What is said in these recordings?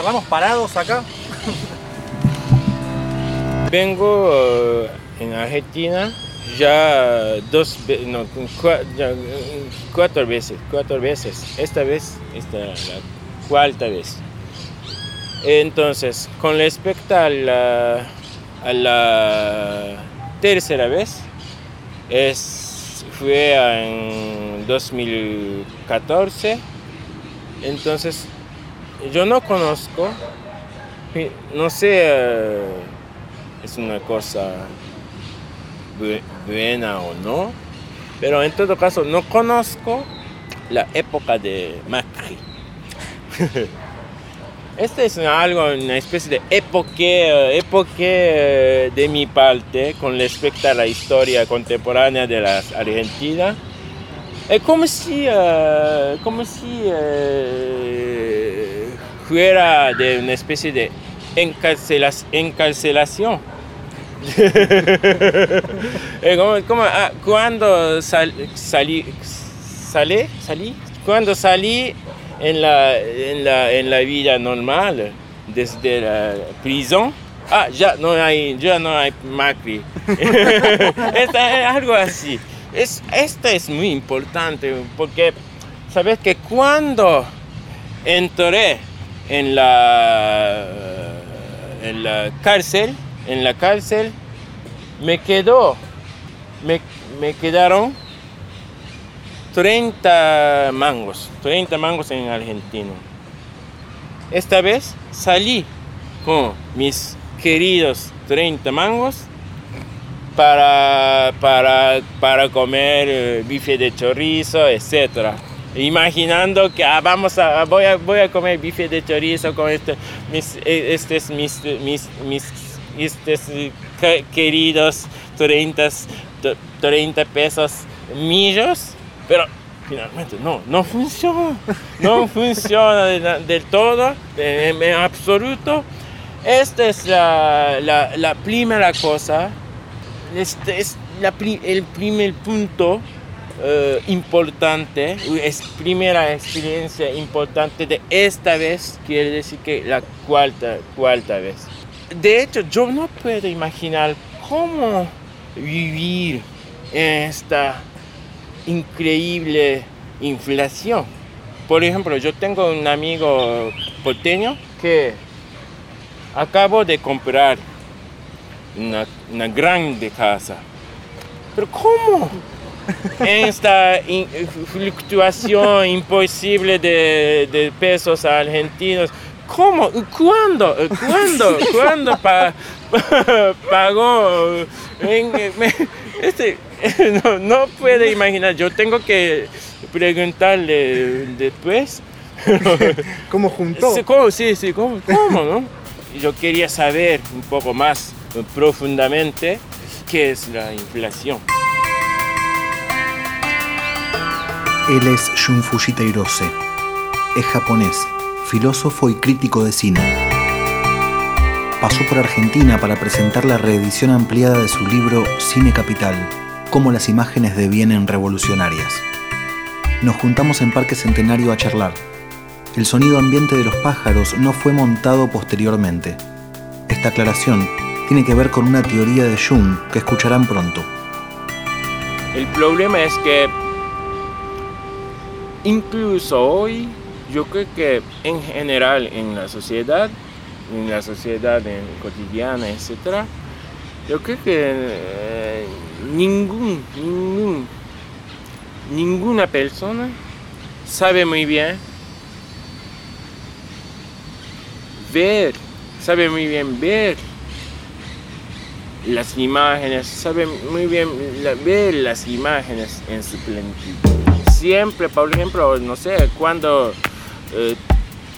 charlamos parados acá. Vengo eh, en Argentina ya dos no, cuatro veces, cuatro veces. Esta vez, esta la cuarta vez. Entonces, con respecto a la, a la tercera vez, es, fue en 2014. Entonces, yo no conozco, no sé, eh, es una cosa buena o no, pero en todo caso no conozco la época de Macri. Este es algo, una especie de época eh, de mi parte con respecto a la historia contemporánea de la Argentina. Es como si, eh, como si eh, fuera de una especie de encarcelación. como, ah, cuando salí, salí, salí, cuando salí en la, en la, en la vida normal, desde la prisión, ah, ya no hay, ya no hay Macri. es algo así. Es, esta es muy importante porque sabes que cuando entré en la, en la cárcel, en la cárcel, me quedó, me, quedaron 30 mangos, 30 mangos en Argentina. Esta vez salí con mis queridos 30 mangos para, para, para comer eh, bife de chorizo, etc. Imaginando que ah, vamos a, voy, a, voy a comer bife de chorizo con este, mis, eh, estos mis, mis, mis estos queridos 30, 30 pesos millos pero finalmente no, no funciona, no funciona del todo, en, absoluto. Esta es la, primera cosa, este es el primer punto eh, importante, es primera experiencia importante de esta vez, quiere decir que la cuarta, cuarta vez. De hecho, yo no puedo imaginar cómo vivir esta increíble inflación. Por ejemplo, yo tengo un amigo porteño que acabo de comprar una, una grande casa. Pero ¿cómo? Esta fluctuación imposible de, pesos argentinos. ¿Cómo? ¿Cuándo? ¿Cuándo? ¿Cuándo pagó? este, no, no puede imaginar, yo tengo que preguntarle después. ¿Cómo juntó? Sí, sí, ¿cómo, cómo no? Yo quería saber un poco más profundamente qué es la inflación. Él es Shun Fujita Hirose. Es japonés, filósofo y crítico de cine pasó por Argentina para presentar la reedición ampliada de su libro Cine Capital, cómo las imágenes devienen revolucionarias. Nos juntamos en Parque Centenario a charlar. El sonido ambiente de los pájaros no fue montado posteriormente. Esta aclaración tiene que ver con una teoría de Jung que escucharán pronto. El problema es que incluso hoy yo creo que en general en la sociedad, en la sociedad cotidiana, etc., yo creo que eh, ningún, ningún, ninguna persona sabe muy bien ver, sabe muy bien ver las imágenes, sabe muy bien ver las imágenes en su plenitud. Siempre, por ejemplo, no sé, cuando eh,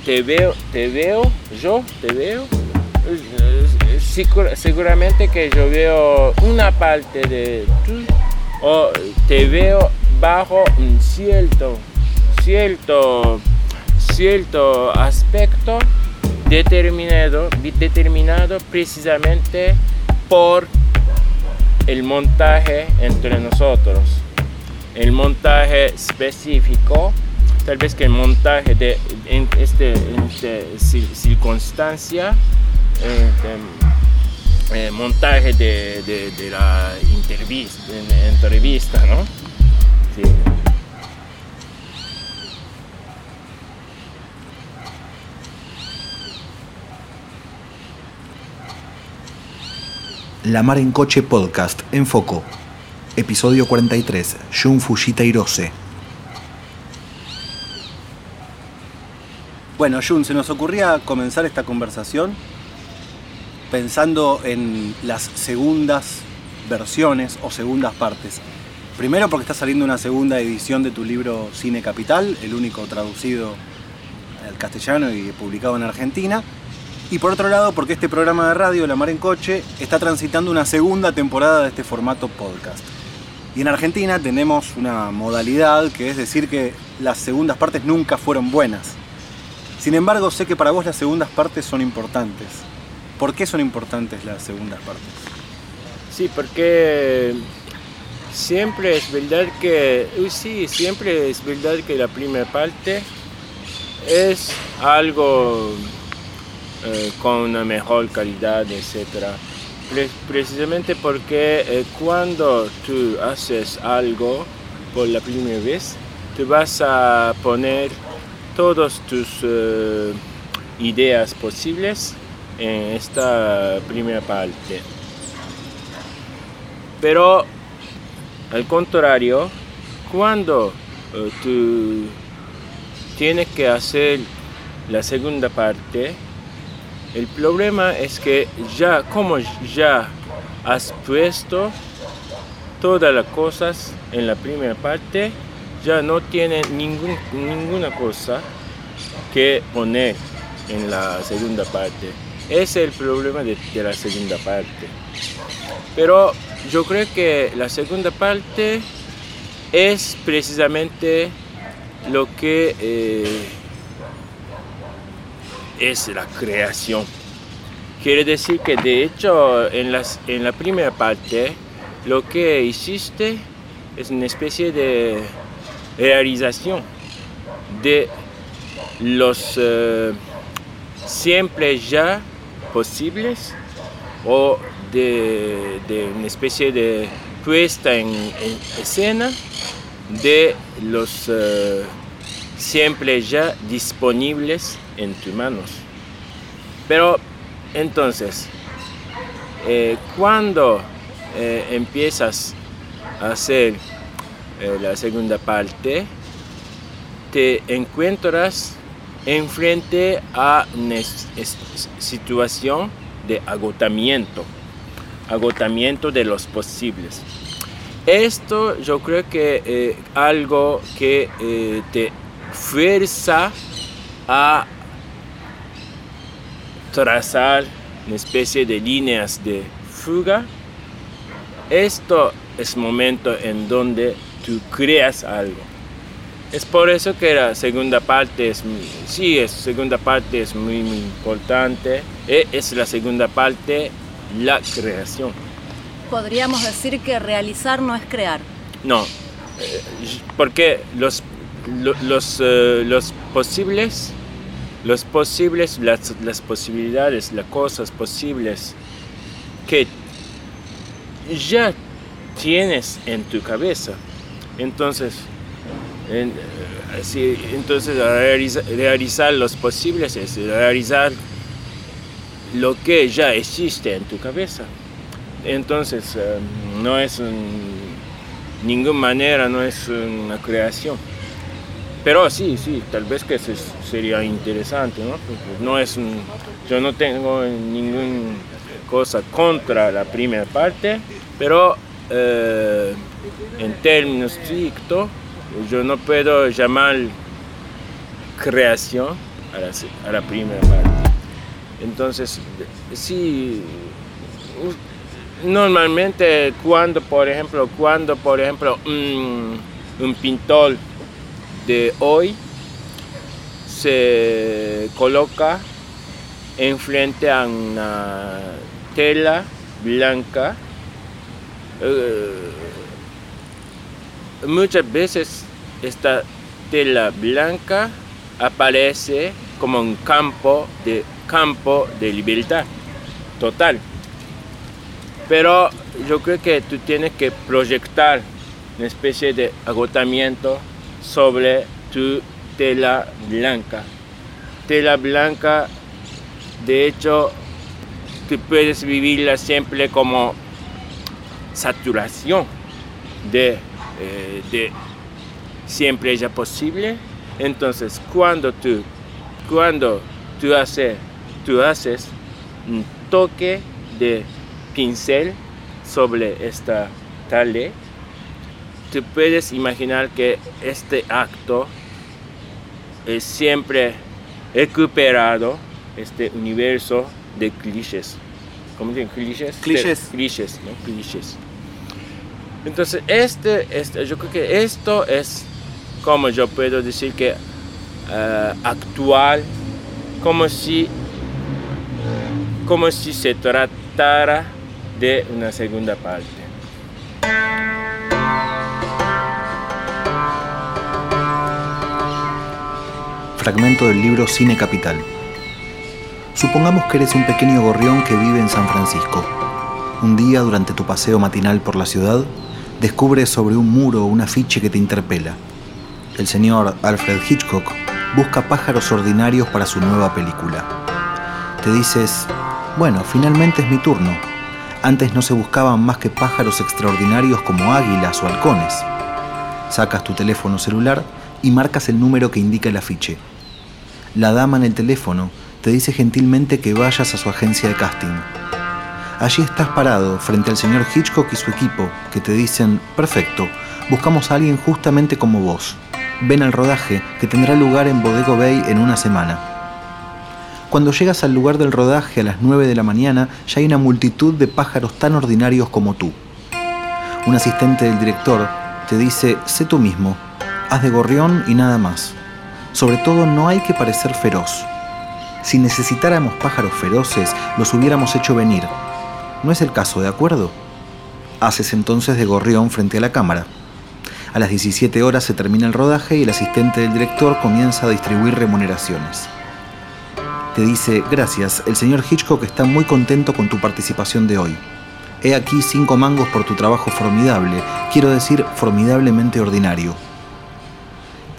te veo, te veo, yo te veo, seguramente que yo veo una parte de tú o te veo bajo un cierto, cierto, cierto aspecto determinado, determinado precisamente por el montaje entre nosotros. El montaje específico tal vez que el montaje de en este, en este cir- circunstancia, eh, de- eh, montaje de, de- de la entrevista, en- entrevista, ¿no? Sí. La Mar en Coche Podcast en Foco. Episodio 43. Shun Fujita Hirose. Bueno, Jun, se nos ocurría comenzar esta conversación pensando en las segundas versiones o segundas partes. Primero porque está saliendo una segunda edición de tu libro Cine Capital, el único traducido al castellano y publicado en Argentina. Y por otro lado porque este programa de radio, La Mar en Coche, está transitando una segunda temporada de este formato podcast. Y en Argentina tenemos una modalidad que es decir que las segundas partes nunca fueron buenas. Sin embargo, sé que para vos las segundas partes son importantes. ¿Por qué son importantes las segundas partes? Sí, porque siempre es verdad que, sí, siempre es verdad que la primera parte es algo eh, con una mejor calidad, etc. Pre- precisamente porque eh, cuando tú haces algo por la primera vez, tú vas a poner todas tus eh, ideas posibles en esta primera parte. Pero al contrario, cuando eh, tú tienes que hacer la segunda parte, el problema es que ya, como ya has puesto todas las cosas en la primera parte, ya no tiene ninguna cosa que poner en la segunda parte. Ese es el problema de, de la segunda parte. Pero yo creo que la segunda parte es precisamente lo que eh, es la creación. Quiere decir que de hecho en, las, en la primera parte lo que hiciste es una especie de realización de los eh, siempre ya posibles o de, de una especie de puesta en, en escena de los eh, siempre ya disponibles en tus manos. Pero entonces, eh, cuando eh, empiezas a hacer eh, la segunda parte, te encuentras enfrente a una situación de agotamiento, agotamiento de los posibles. Esto yo creo que eh, algo que te fuerza a trazar una especie de líneas de fuga. Esto es momento en donde tú creas algo. Es por eso que la segunda parte es, muy- sí, es segunda parte es muy, muy importante. E Es la segunda parte, la creación. Podríamos decir que realizar no es crear. No, eh, porque los, lo- los, eh, los posibles, los posibles, las, las posibilidades, las cosas posibles que ya tienes en tu cabeza. Entonces, en- eh, así, entonces realiza- realizar los posibles es realizar lo que ya existe en tu cabeza. Entonces, eh, no es un- ninguna manera, no es una creación. Pero sí, sí, tal vez que se- sería interesante, ¿no? Porque no es yo no tengo ninguna cosa contra la primera parte, pero eh, en términos estrictos, yo no puedo llamar creación a la, a primera parte. Entonces, sí, normalmente cuando, por ejemplo, cuando, por ejemplo, un pintor de hoy se coloca enfrente a una tela blanca, eh, muchas veces está tela blanca aparece como un campo de, campo de libertad total. Pero yo creo que tú tienes que proyectar una especie de agotamiento sobre tu tela blanca. Tela blanca, de hecho, tú puedes vivirla siempre como saturación de, eh, de siempre ella posible. Entonces, cuando tú, cuando tú haces, tú haces un toque de pincel sobre esta tale, tú puedes imaginar que este acto es siempre recuperado, este universo de clichés. ¿Cómo dicen? Clichés. Clichés. Clichés, ¿no? Clichés. Entonces, este, este, yo creo que esto es como yo puedo decir que eh, actual, como si, como si se tratara de una segunda parte. Fragmento del libro Cine Capital. Supongamos que eres un pequeño gorrión que vive en San Francisco. Un día, durante tu paseo matinal por la ciudad, descubres sobre un muro un afiche que te interpela. El señor Alfred Hitchcock busca pájaros ordinarios para su nueva película. Te dices, bueno, finalmente es mi turno. Antes no se buscaban más que pájaros extraordinarios como águilas o halcones. Sacas tu teléfono celular y marcas el número que indica el afiche. La dama en el teléfono te dice gentilmente que vayas a su agencia de casting. Allí estás parado frente al señor Hitchcock y su equipo, que te dicen, perfecto, buscamos a alguien justamente como vos. Ven al rodaje, que tendrá lugar en Bodego Bay en una semana. Cuando llegas al lugar del rodaje a las 9 de la mañana, ya hay una multitud de pájaros tan ordinarios como tú. Un asistente del director te dice, sé tú mismo, haz de gorrión y nada más. Sobre todo no hay que parecer feroz. Si necesitáramos pájaros feroces, los hubiéramos hecho venir. No es el caso, ¿de acuerdo? Haces entonces de gorrión frente a la cámara. A las 17 horas se termina el rodaje y el asistente del director comienza a distribuir remuneraciones. Te dice, gracias, el señor Hitchcock está muy contento con tu participación de hoy. He aquí cinco mangos por tu trabajo formidable, quiero decir formidablemente ordinario.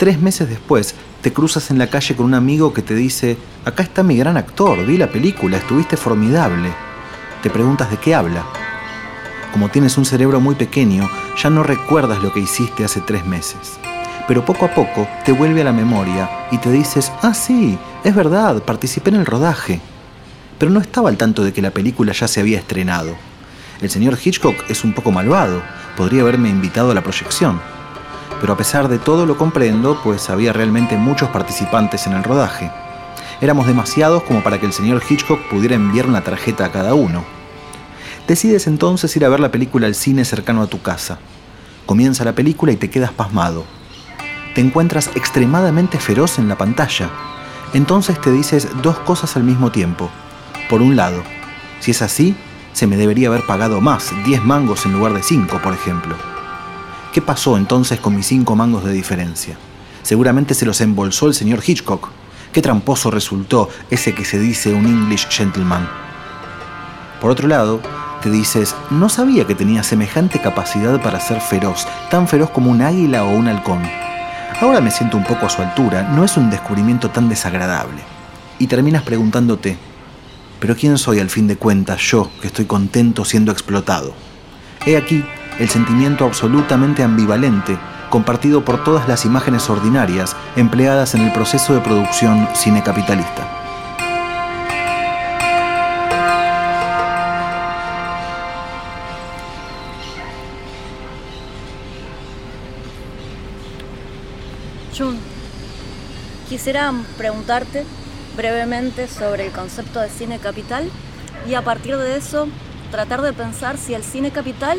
Tres meses después, te cruzas en la calle con un amigo que te dice, acá está mi gran actor, vi la película, estuviste formidable. Te preguntas de qué habla. Como tienes un cerebro muy pequeño, ya no recuerdas lo que hiciste hace tres meses. Pero poco a poco te vuelve a la memoria y te dices, ah sí, es verdad, participé en el rodaje. Pero no estaba al tanto de que la película ya se había estrenado. El señor Hitchcock es un poco malvado, podría haberme invitado a la proyección. Pero a pesar de todo lo comprendo, pues había realmente muchos participantes en el rodaje. Éramos demasiados como para que el señor Hitchcock pudiera enviar una tarjeta a cada uno. Decides entonces ir a ver la película al cine cercano a tu casa. Comienza la película y te quedas pasmado. Te encuentras extremadamente feroz en la pantalla. Entonces te dices dos cosas al mismo tiempo. Por un lado, si es así, se me debería haber pagado más, 10 mangos en lugar de 5, por ejemplo. ¿Qué pasó entonces con mis 5 mangos de diferencia? Seguramente se los embolsó el señor Hitchcock. Qué tramposo resultó ese que se dice un English gentleman. Por otro lado, te dices, no sabía que tenía semejante capacidad para ser feroz, tan feroz como un águila o un halcón. Ahora me siento un poco a su altura, no es un descubrimiento tan desagradable. Y terminas preguntándote, ¿pero quién soy al fin de cuentas yo que estoy contento siendo explotado? He aquí el sentimiento absolutamente ambivalente compartido por todas las imágenes ordinarias empleadas en el proceso de producción cine capitalista. Jun, quisiera preguntarte brevemente sobre el concepto de cine capital y a partir de eso tratar de pensar si el cine capital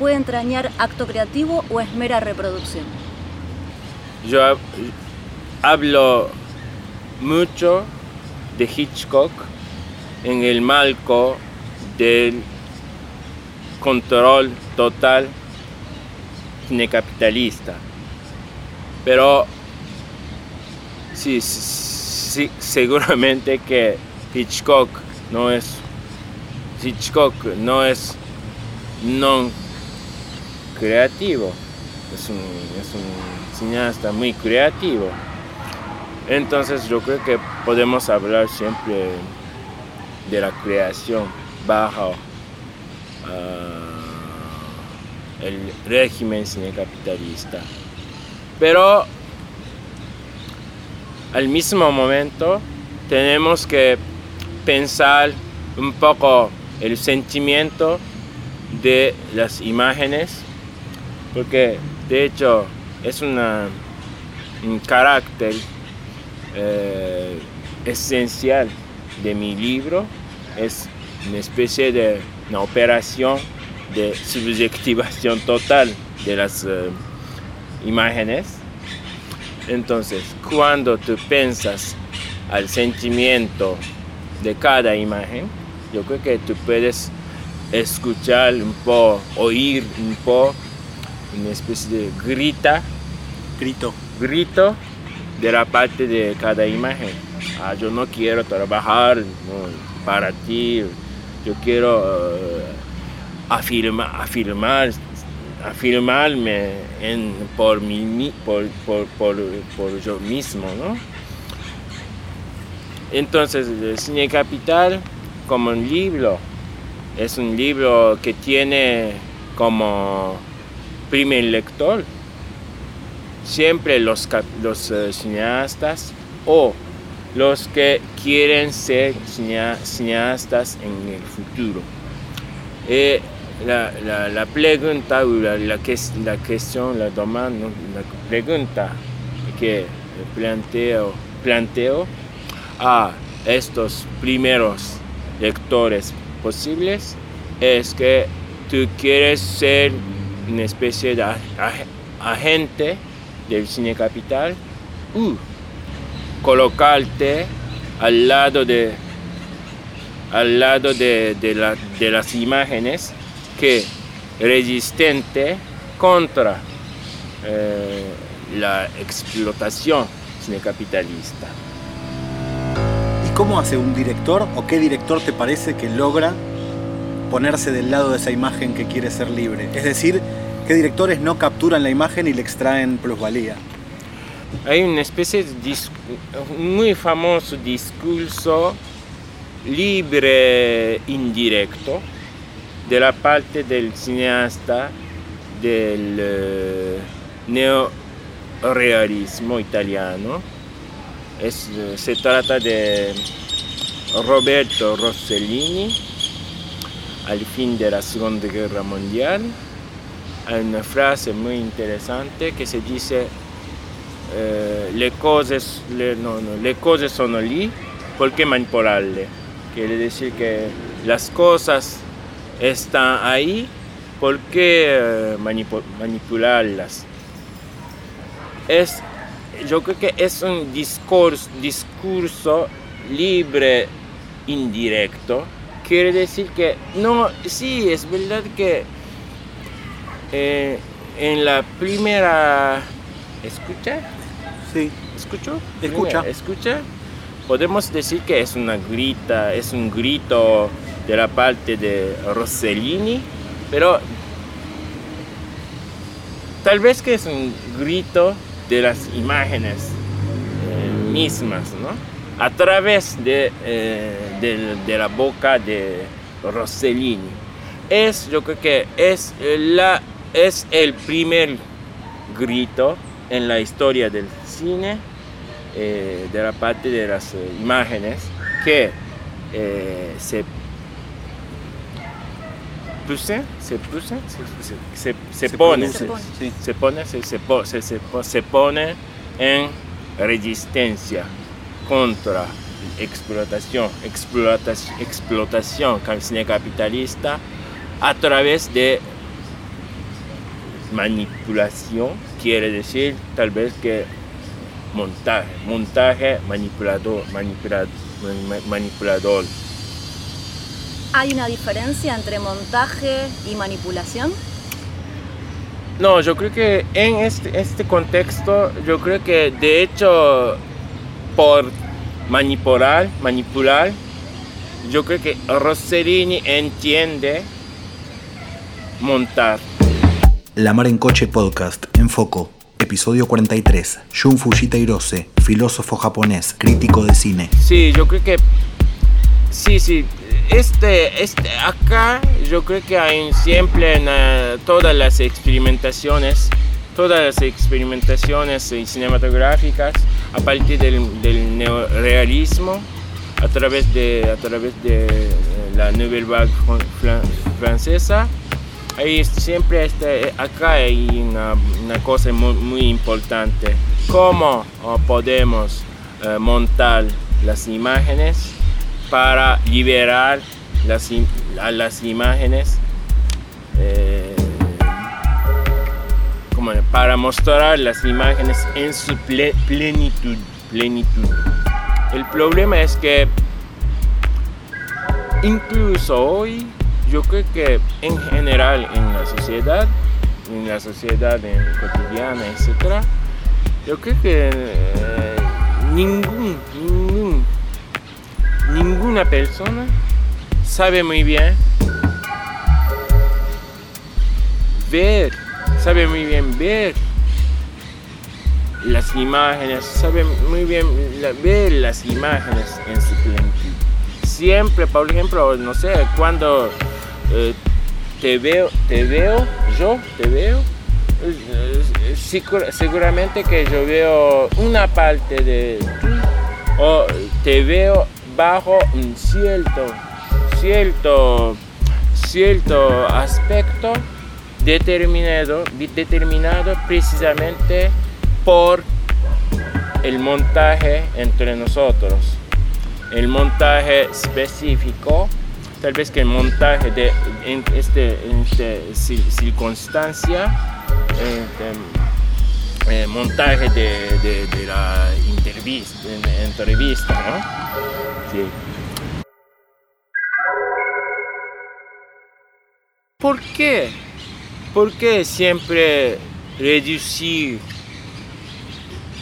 puede entrañar acto creativo o es mera reproducción. Yo hab- hablo mucho de Hitchcock en el marco del control total capitalista. Pero sí, sí, seguramente que Hitchcock no es Hitchcock no es no creativo, es un, cineasta muy creativo. Entonces yo creo que podemos hablar siempre de la creación bajo ah, el régimen cinecapitalista. Pero al mismo momento tenemos que pensar un poco el sentimiento de las imágenes, porque de hecho es un carácter eh, esencial de mi libro, es una especie de operación de subjetivación total de las eh, imágenes. Entonces, cuando tú piensas al sentimiento de cada imagen, yo creo que tú puedes escuchar un poco, oír un poco, una especie de grita, grito, grito de la parte de cada imagen. Ah, yo no quiero trabajar para ti, yo quiero uh, afirmar, afirmar, afirmarme en, por, mí, por, por, por, por yo mismo. ¿no? Entonces, el Cine Capital como un libro. Es un libro que tiene como primer lector siempre los, los eh, cineastas o los que quieren ser cineastas en el futuro. Eh, la, la, pregunta la, la, la cuestión, la demanda, la pregunta que planteo, planteo a estos primeros lectores posibles es que tú quieres ser una especie de agente del cine capital u colocarte al lado de al lado de, de, las imágenes que resistente contra eh, la explotación cinecapitalista. ¿Cómo hace un director o qué director te parece que logra ponerse del lado de esa imagen que quiere ser libre? Es decir, ¿qué directores no capturan la imagen y le extraen plusvalía? Hay una especie de muy famoso discurso libre indirecto de la parte del cineasta del eh, neorealismo italiano se trata de Roberto Rossellini al fin de la Segunda Guerra Mundial. Hay una frase muy interesante que se dice eh, cose, le, no, no, le cose sono lì porque manipularle. Quiere decir que las cosas están ahí porque eh, manipularlas. Es yo creo que es un discurso, discurso libre indirecto. Quiere decir que no, sí, es verdad que eh, en la primera escucha, sí, escucho, escucha, escucha, podemos decir que es una grita, es un grito de la parte de Rossellini, pero tal vez que es un grito de las imágenes eh, mismas, ¿no? a través de, eh, de, la boca de Rossellini. Es, yo creo que es, la, es el primer grito en la historia del cine, eh, de la parte de las imágenes, que se puse, se puse, se, se, se, pone, se, pone, se, pone en resistencia contra explotación, explotación, explotación capitalista a través de manipulación, quiere decir tal vez que montaje, montaje manipulador, manipulador, manipulador ¿Hay una diferencia entre montaje y manipulación? No, yo creo que en este, este contexto, yo creo que de hecho por manipular, manipular, yo creo que Rosserini entiende montar. La Mar en Coche Podcast, en Foco, episodio 43. Jun Fujita Hirose, filósofo japonés, crítico de cine. Sí, yo creo que sí, sí. Este, este, acá yo creo que hay siempre en, eh, todas las experimentaciones, todas las experimentaciones cinematográficas a partir del, neorealismo, a través de, a través de eh, la Nouvelle Vague fran- francesa. Ahí siempre este, acá hay una, una cosa muy, muy importante. ¿Cómo oh, podemos eh, montar las imágenes para liberar las, a las imágenes? eh, para mostrar las imágenes en su ple- plenitud, plenitud. El problema es que incluso hoy yo creo que en general en la sociedad, en la sociedad cotidiana, etc., yo creo que eh, ningún, ninguna persona sabe muy bien ver, sabe muy bien ver las imágenes, sabe muy bien ver las imágenes en su plenitud. Siempre, por ejemplo, no sé, cuando eh, te veo, te veo, yo te veo, eh, eh, segura- seguramente que yo veo una parte de ti o te veo bajo un cierto, cierto, cierto aspecto determinado, determinado precisamente por el montaje entre nosotros. El montaje específico, tal vez que el montaje de en este, este cir- circunstancia, este, eh, montaje de, de- de la entrevista, en- entrevista, ¿no? Sí. ¿Por qué? ¿Por qué siempre reducir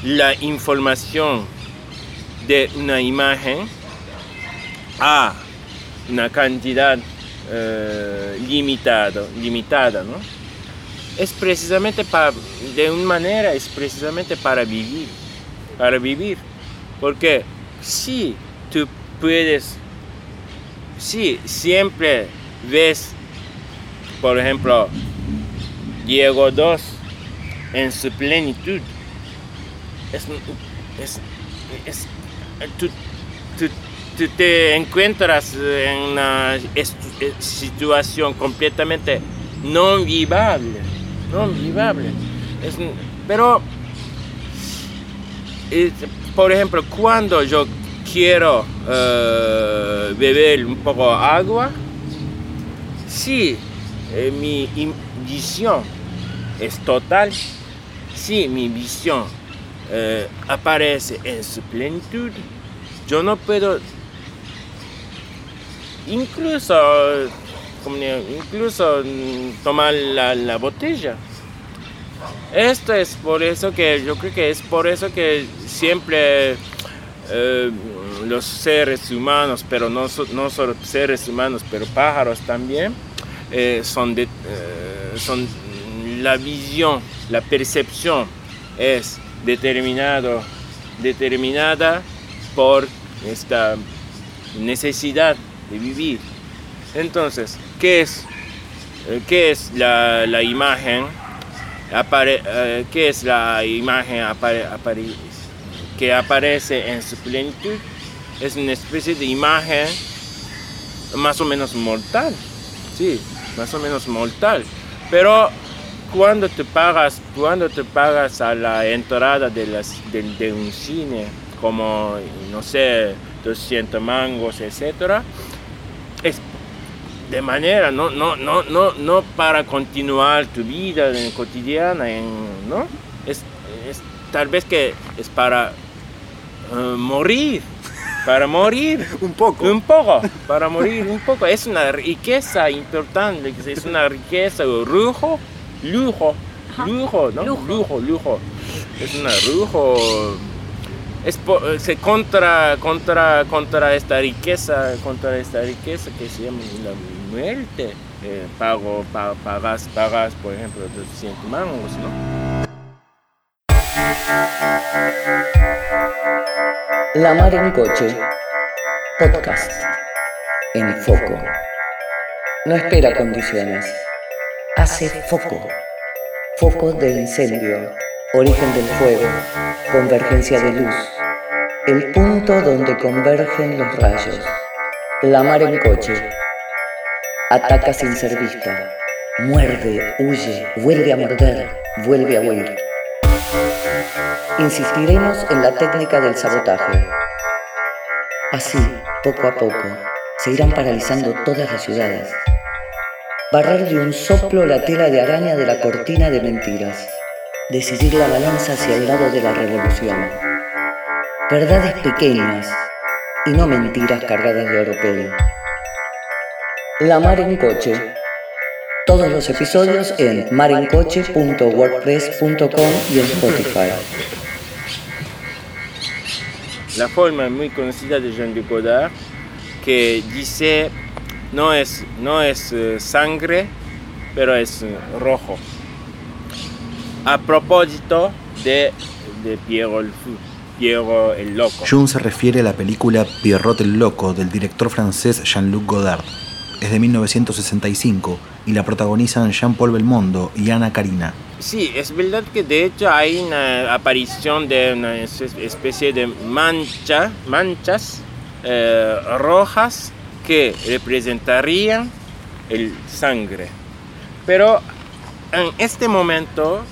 la información de una imagen a una cantidad eh, limitado, limitada, ¿no? Es precisamente para, de una manera, es precisamente para vivir, para vivir. Porque si tú puedes, si siempre ves, por ejemplo, Diego 2 en su plenitud, es, es, es- tú, tú te encuentras en una eh, situación completamente no vivible, no un- pero, por ejemplo, cuando yo quiero eh, beber un poco de agua, si eh, mi visión es total, si mi visión aparece en su plenitud, yo no puedo incluso, incluso mm, tomar la, la botella. Esto es por eso que yo creo que es por eso que siempre eh, los seres humanos, pero no, no solo seres humanos, pero pájaros también, eh, son, eh, son la visión, la percepción es determinado, determinada por esta necesidad de vivir. Entonces, ¿qué es, eh, qué es la, la imagen? Apare- eh, ¿Qué es la imagen apare- que aparece en su plenitud? Es una especie de imagen más o menos mortal. Sí, más o menos mortal. Pero cuando te pagas, cuando te pagas a la entrada de, las, de, de un cine, como, no sé, 200 mangos, etc., es de manera, no, no, no, no, no para continuar tu vida en- cotidiana, en, ¿no? Es, es tal vez que es para eh, morir, para morir. Un poco. Un poco, para morir un poco. Es una riqueza importante, es una riqueza, un lujo, lujo lujo, ¿no? Lujo. lujo, lujo. Es un lujo. Es po- se contra, contra, contra esta riqueza, contra esta riqueza que se llama la muerte. Eh, pago, pa- pagas, pagas, por ejemplo, 200 mangos, ¿no? La Mar en Coche. Podcast. En foco. No espera condiciones. Hace foco. Foco de incendio. Origen del fuego. Convergencia de luz. El punto donde convergen los rayos. La Mar en Coche. Ataca sin ser vista. Muerde, huye, vuelve a morder, vuelve a huir. Insistiremos en la técnica del sabotaje. Así, poco a poco, se irán paralizando todas las ciudades. Barrer de un soplo la tela de araña de la cortina de mentiras. Decidir la balanza hacia el lado de la revolución. Verdades pequeñas y no mentiras cargadas de oropel. La Mar en Coche. Todos los episodios en marencoche.wordpress.com y en Spotify. la forma muy conocida de Jean-Luc Godard que dice no es, no es eh, sangre, pero es eh, rojo. A propósito de, de Piero el, Piero el Loco. Jung se refiere a la película Pierrot el Loco del director francés Jean-Luc Godard. Es de 1965 y la protagonizan Jean-Paul Belmondo y Ana Karina. Sí, es verdad que de hecho hay una aparición de una es- especie de mancha, manchas eh, rojas que representarían el sangre. Pero en este momento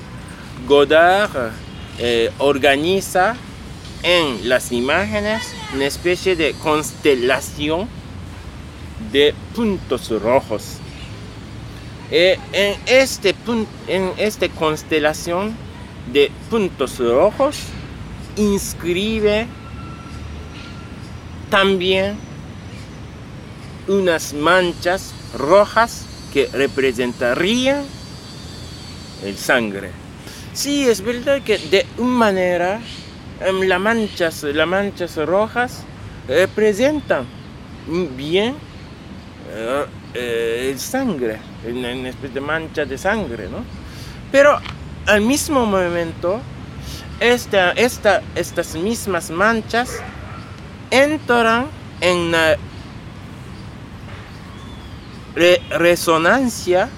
Godard eh, organiza en las imágenes una especie de constelación de puntos rojos. Eh, en, este en esta constelación de puntos rojos inscribe también unas manchas rojas que representarían el sangre. Sí, es verdad que de una manera em, las manchas, las manchas rojas representan bien eh, eh, el sangre, una, especie de mancha de sangre, ¿no? Pero al mismo momento, esta, esta, estas mismas manchas entran en re- resonancia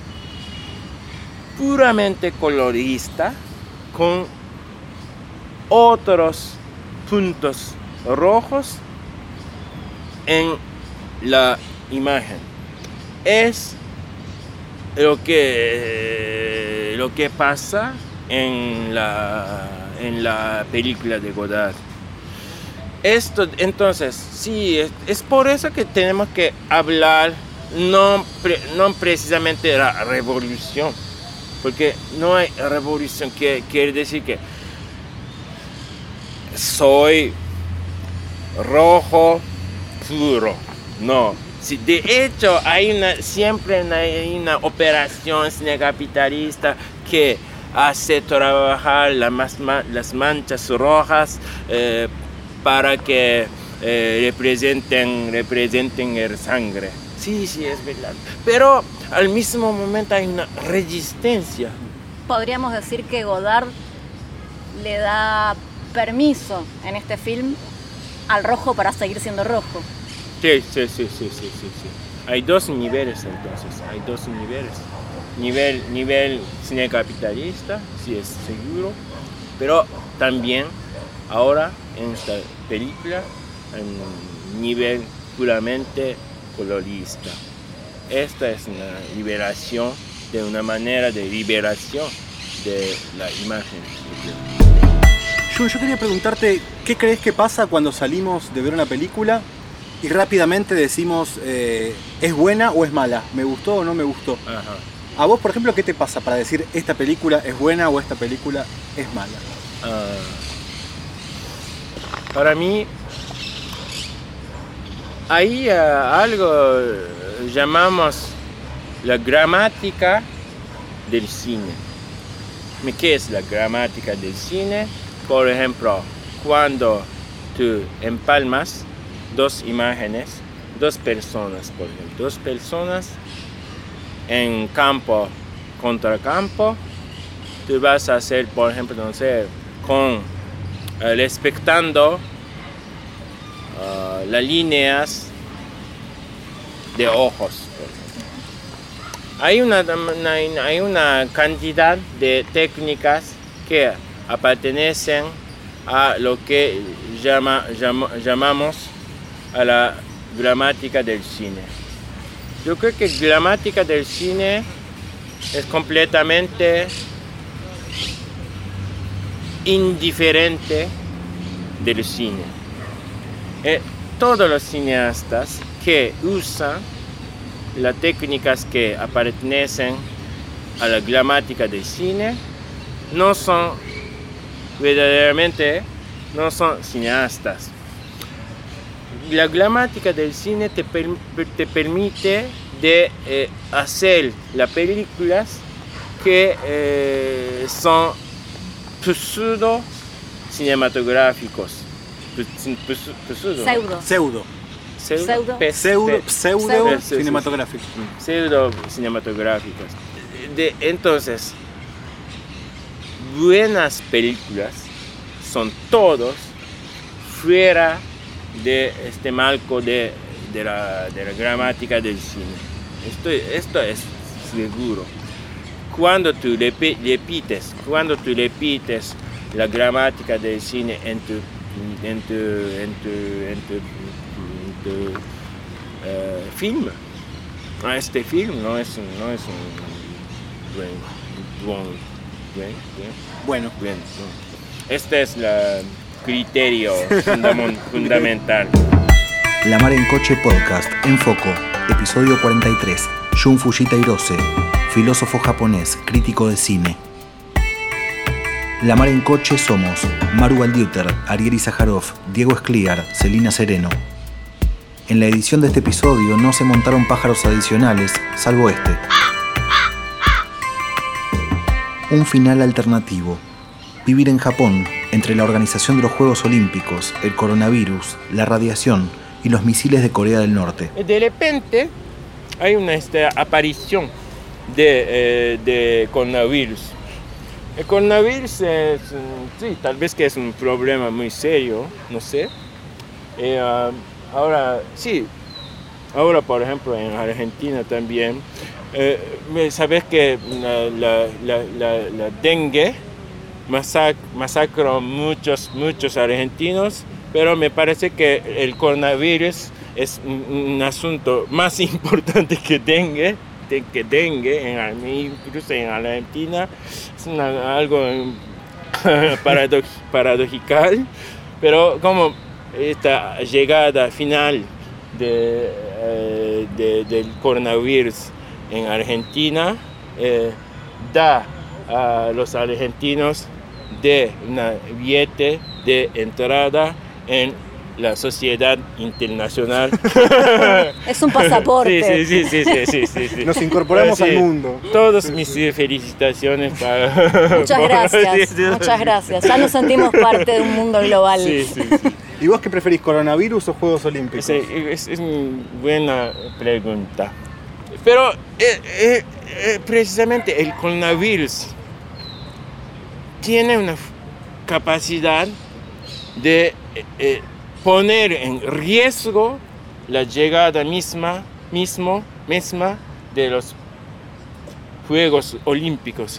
puramente colorista con otros puntos rojos en la imagen. Es lo que, lo que pasa en la, en la película de Godard. Esto, entonces, sí, es, es por eso que tenemos que hablar no, pre- no precisamente de la revolución, porque no hay revolución, que quiere decir que soy rojo puro. No. Sí, de hecho, hay una, siempre hay una operación capitalista que hace trabajar las manchas rojas eh, para que eh, representen, representen el sangre. Sí, sí, es verdad. Pero al mismo momento hay una resistencia. Podríamos decir que Godard le da permiso en este film al rojo para seguir siendo rojo. Sí, sí, sí, sí, sí, sí, sí. Hay dos niveles entonces, hay dos niveles. Nivel, nivel cine capitalista, sí es seguro, pero también ahora en esta película, en nivel puramente colorista. Esta es una liberación, de una manera de liberación de la imagen. Yo, yo quería preguntarte, ¿qué crees que pasa cuando salimos de ver una película y rápidamente decimos, eh, ¿es buena o es mala? ¿Me gustó o no me gustó? Ajá. A vos, por ejemplo, ¿qué te pasa para decir esta película es buena o esta película es mala? Ah, para mí hay ah, algo eh, llamamos la gramática del cine. ¿Qué es la gramática del cine? Por ejemplo, cuando tú empalmas dos imágenes, dos personas, por ejemplo, dos personas en campo contra campo, tú vas a hacer, por ejemplo, no sé, con eh, ah, las líneas de ojos. Hay una, hay una cantidad de técnicas que pertenecen a lo que llama, llamamos a la gramática del cine. Yo creo que gramática del cine es completamente indiferente del cine. Eh, todos los cineastas que usan las técnicas que pertenecen a la gramática del cine no son verdaderamente no son cineastas. La gramática del cine te, te permite de eh, hacer las películas que eh, son pseudo cinematográficos. Pseudo. Pseudo. Pseudo. Pseudo, pseudo cinematográfico. pseudo cinematográficos. De, entonces, buenas películas son todos fuera de este marco de, de la, de la gramática del cine. Esto, esto es seguro. Cuando tú repi- repites, cuando tú repites la gramática del cine en tu, en tu, en tu, en tu, en tu, eh, film, Ah, este film no es un, no es un buen, buen, buen, buen, Bueno, buen, no. Este es el criterio fundamental. La Mar en Coche Podcast, en Foco, episodio 43. Jun Fujita Hirose, filósofo japonés, crítico de cine. La Mar en Coche somos Maru Aldiuter, Ariel Zaharov, Diego Escliar, Celina Sereno. En la edición de este episodio no se montaron pájaros adicionales, salvo este. Un final alternativo. Vivir en Japón, entre la organización de los Juegos Olímpicos, el coronavirus, la radiación y los misiles de Corea del Norte. De repente hay una este, aparición de, eh, de coronavirus. El coronavirus es, mm, sí, tal vez que es un problema muy serio, no sé. Eh, ah, ahora, sí, ahora por ejemplo en Argentina también, eh, sabes que la dengue masac masacró muchos, muchos argentinos, pero me parece que el coronavirus es un, un asunto más importante que dengue, que dengue, en, incluso en Argentina, es algo paradoj- paradojal, pero como esta llegada final de, eh, de- del coronavirus en Argentina eh, da a los argentinos de una billete de entrada en la sociedad internacional. Es un pasaporte. Sí, sí, sí, sí, sí, sí, sí. nos incorporamos Sí. al mundo. Todos mis felicitaciones para... Muchas gracias, Sí, sí. muchas gracias. Ya nos sentimos parte de un mundo global. Sí, sí, sí. ¿Y vos qué preferís, coronavirus o Juegos Olímpicos? Sí, es, es una buena pregunta. Pero eh, eh, eh, precisamente el coronavirus tiene una capacidad de eh, poner en riesgo la llegada misma, mismo, misma de los Juegos Olímpicos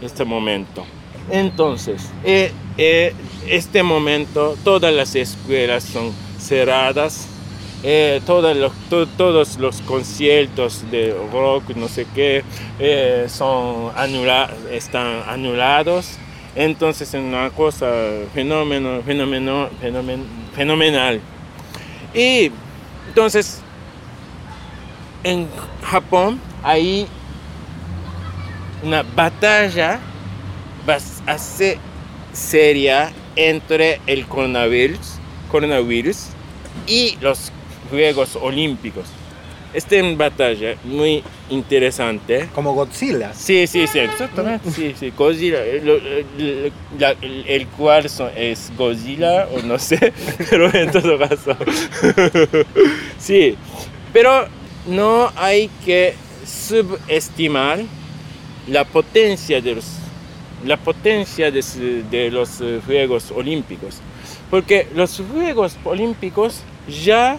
en este momento. Entonces, eh, eh, este momento todas las escuelas son cerradas, eh, todos, los, to- todos los conciertos de rock, no sé qué, son anula están anulados. Entonces es una cosa fenómeno, fenómeno, fenomen- fenomenal. Y entonces en Japón hay una batalla bastante seria entre el coronavirus, coronavirus y los Juegos Olímpicos. Esta es una batalla muy interesante. Como Godzilla. Sí, sí, sí, exactamente. Sí, sí, Godzilla, eh, lo- eh, la- el, son- es Godzilla o no sé, pero en todo caso. Sí, pero no hay que subestimar la potencia de los, la potencia de los eh, Juegos Olímpicos. Porque los Juegos Olímpicos ya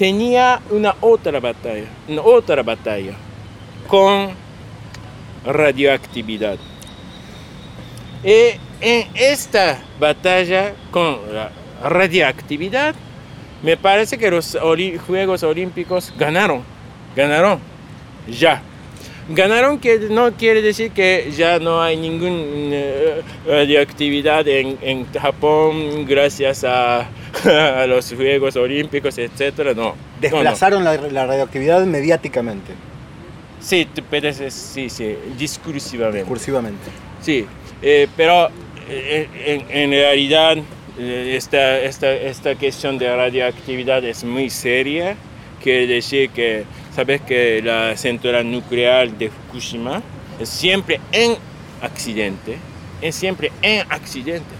tenía una otra batalla, una otra batalla con radioactividad. Y en esta batalla con la radioactividad, me parece que los Juegos Olímpicos ganaron, ganaron, ya. Ganaron que no quiere decir que ya no hay ninguna radioactividad en, en Japón gracias a, a los Juegos Olímpicos, etc. No. no, no. Desplazaron la, la radioactividad mediáticamente, Sí, puedes, sí, sí, discursivamente. cursivamente. Sí, eh, pero eh, en, en realidad eh, esta, esta, esta cuestión de radioactividad es muy seria. Quiere decir que, sabes que la central nuclear de Fukushima es siempre en accidente, es siempre en accidente.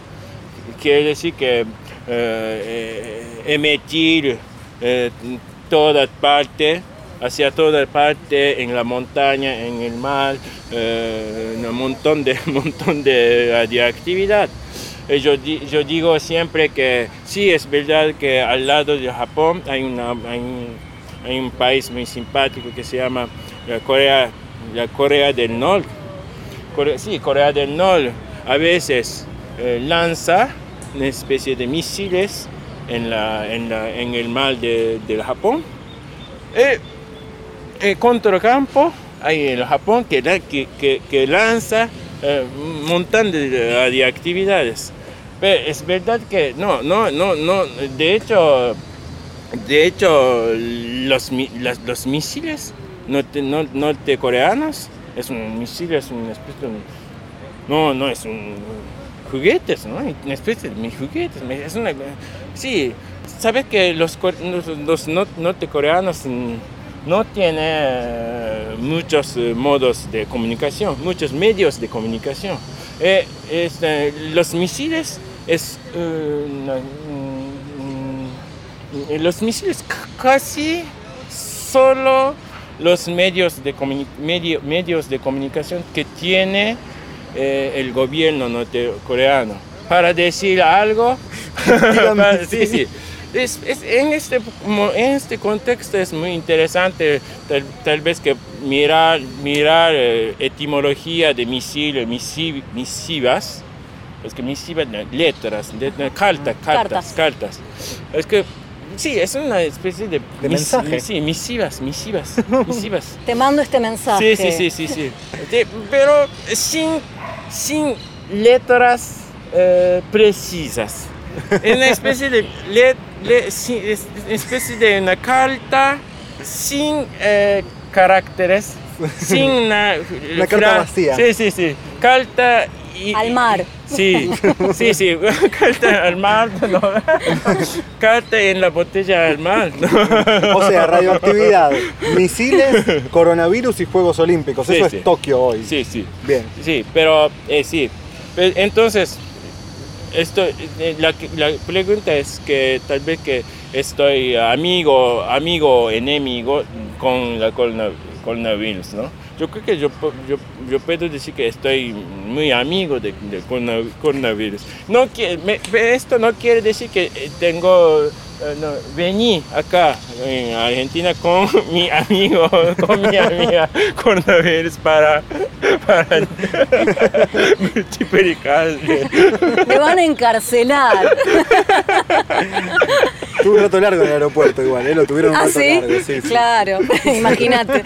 Quiere decir que eh, eh, emitir eh, toda parte, hacia toda parte, en la montaña, en el mar, eh, un montón de, montón de radioactividad. Eh, Yo, yo digo siempre que sí, es verdad que al lado de Japón hay, una, hay, un, hay un país muy simpático que se llama la Corea, la Corea del Norte. Corea, sí, Corea del Norte a veces eh, lanza una especie de misiles en, la, en, el mar de, del Japón. Y el contracampo hay en el Japón que, que, lanza eh, un montón de radioactividades. Pero es verdad que no, no, no, no. De hecho, de hecho los, los misiles norte- no- nortecoreanos es un misil, es de... No, no, es un juguetes, ¿no? Una especie de mis juguetes. Es una, sí, sabes que los, los, los no- nortecoreanos no tienen eh, muchos eh, modos de comunicación, muchos medios de comunicación. Eh, este, los misiles es mm, los misiles casi solo los medios de, medio- medios de comunicación que tiene eh, el gobierno nortecoreano para decir algo. para- sí, sí. Es- es- en, este, en este contexto es muy interesante tal, tal vez que mirar, mirar eh, etimología de misil, misiv- misivas. Es que misivas, no, letras, let- no, carta- cartas, Cartas. cartas. Es que sí, es una especie de, De mensaje. Sí, misivas, misivas, misivas. Te mando este mensaje. Sí, sí, sí, sí, sí. De- pero sin, sin letras eh, precisas. Es una especie de, le- le- sí, es una especie de una carta sin eh, caracteres, sin una, Una carta vacía. Sí, sí, sí. Carta y- Al mar. Sí, sí, sí. Carta al mar, no. Carta en la botella al mar. no. O sea, radioactividad, misiles, coronavirus y Juegos Olímpicos. Sí, Eso sí. es Tokio hoy. Sí, sí. Bien. Sí, pero eh, sí. Entonces, esto, eh, la, pregunta es que tal vez que estoy amigo, amigo o enemigo con la corona- coronavirus, ¿no? Yo creo que yo, pu- yo, yo puedo decir que estoy muy amigo de- del coronavirus. No, que- me- esto no quiere decir que eh, tengo, eh, no, vení acá en Argentina con mi amigo, con mi amiga coronavirus para, para multiplicarse. Te van a encarcelar. Tuve un rato largo en el aeropuerto igual, ¿eh? Lo tuvieron un ¿Ah, rato sí? largo. Sí, sí. Claro, imagínate.